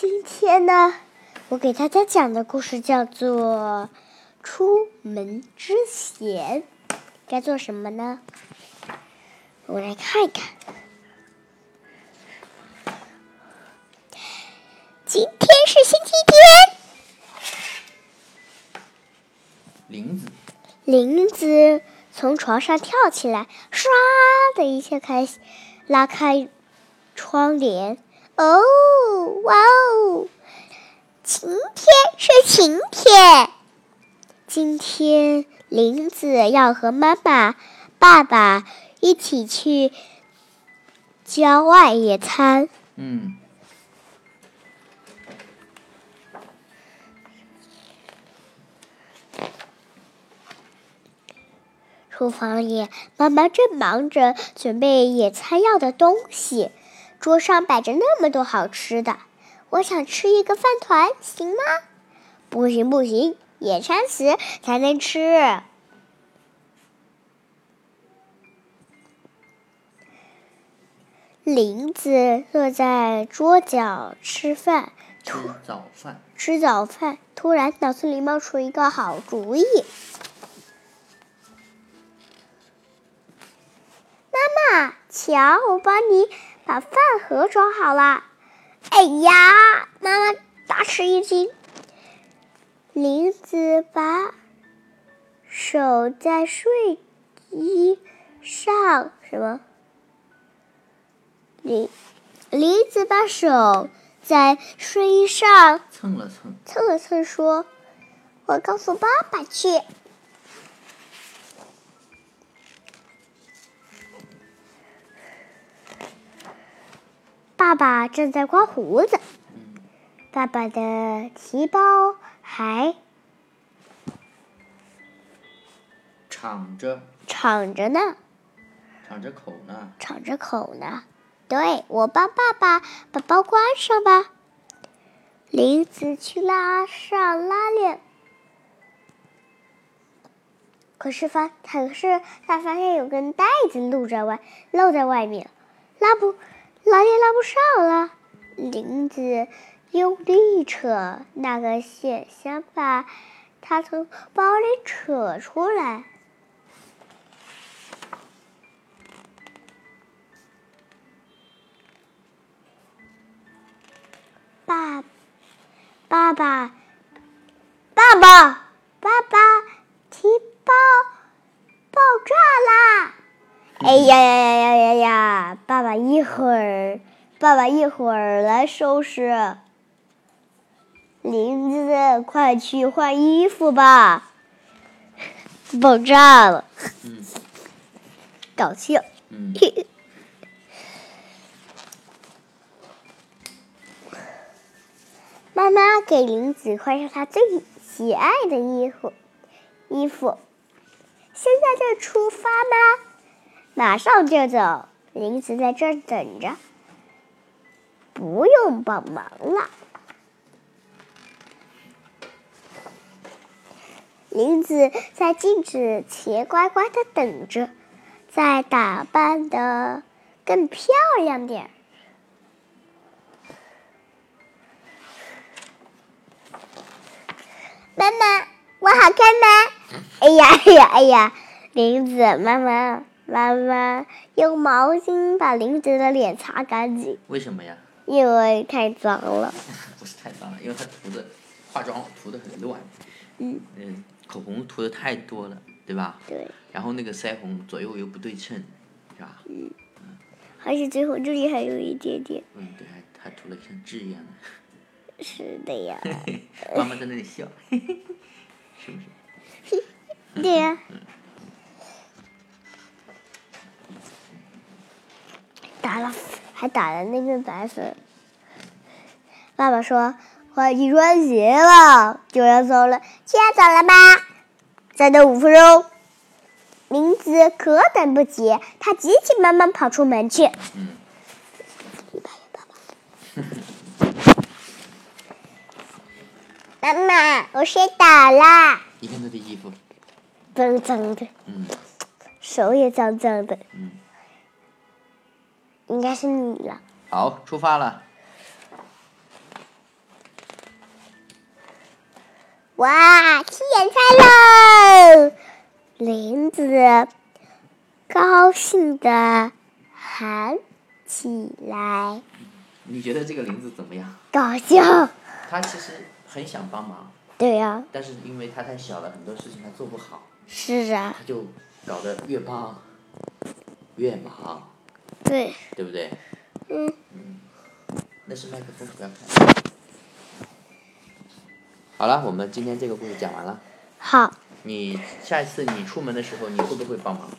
今天呢，我给大家讲的故事叫做《出门之前该做什么呢》。我们来看一看。今天是星期天。林子。林子从床上跳起来，唰的一下开拉开窗帘。哦，哇哦！晴天是晴天。今天林子要和妈妈、爸爸一起去郊外野餐。嗯。厨房里，妈妈正忙着准备野餐要的东西。桌上摆着那么多好吃的，我想吃一个饭团，行吗？不行不行，野餐时才能吃。林子坐在桌角吃饭，吃早饭。吃早饭，突然脑子里冒出一个好主意。妈妈，瞧，我帮你。把饭盒装好了。哎呀，妈妈大吃一惊。林子把手在睡衣上，什么？林林子把手在睡衣上蹭了蹭，蹭了蹭，说：“我告诉爸爸去。”爸爸正在刮胡子，爸爸的提包还敞着，敞着呢，敞着口呢，敞着口呢。对，我帮爸爸把包关上吧。林子去拉上拉链，可是发，可是他发现有根带子露在外，露在外面，拉不。拉链拉不上了，林子用力扯那个线，想把它从包里扯出来。爸爸，爸爸，爸爸，提包爆炸啦！哎呀呀呀呀呀呀！爸爸一会儿，爸爸一会儿来收拾。林子，快去换衣服吧！爆炸了。嗯。搞笑。嗯。妈妈给林子换上他最喜爱的衣服，衣服。现在就出发吗？马上就走，林子在这等着，不用帮忙了。林子在镜子前乖乖的等着，再打扮的更漂亮点。妈妈，我好看吗？哎呀哎呀哎呀，林子妈妈。妈妈用毛巾把林子的脸擦干净。为什么呀？因为太脏了。不是太脏了，因为他涂的化妆涂的很乱。嗯。嗯，口红涂的太多了，对吧？对。然后那个腮红左右又不对称，是吧？嗯。嗯而且最后这里还有一点点。嗯，对，还还涂了像痣一样的。是的呀。妈妈在那里笑，是不是？对呀。打了，还打了那个白粉。爸爸说：“快去穿鞋了，就要走了。”现在走了吧？再等五分钟。林子可等不及，他急急忙忙跑出门去。嗯。妈妈，我摔倒了。你看他的衣服。脏脏的。嗯。手也脏脏的。嗯。应该是你了。好，出发了。哇，吃野菜喽！林子高兴的喊起来，你觉得这个林子怎么样？搞笑。他其实很想帮忙，对呀、但是因为他太小了，很多事情他做不好，是啊，他就搞得越帮越忙，对，对不对？嗯。嗯那是麦克风，不要看。好了，我们今天这个故事讲完了。好，你下一次你出门的时候，你会不会帮忙？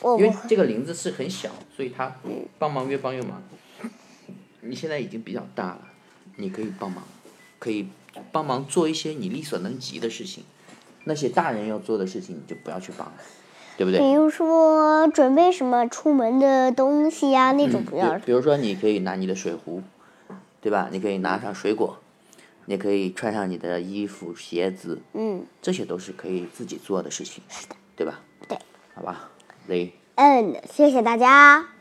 我，因为这个林子是很小，所以它帮忙越帮越忙。你现在已经比较大了，你可以帮忙，可以帮忙做一些你力所能及的事情。那些大人要做的事情，你就不要去帮了，对不对？比如说准备什么出门的东西呀、那种不要比。比如说，你可以拿你的水壶，对吧？你可以拿上水果，你可以穿上你的衣服、鞋子，嗯这些都是可以自己做的事情，是的对吧？对，好吧，雷。嗯，谢谢大家。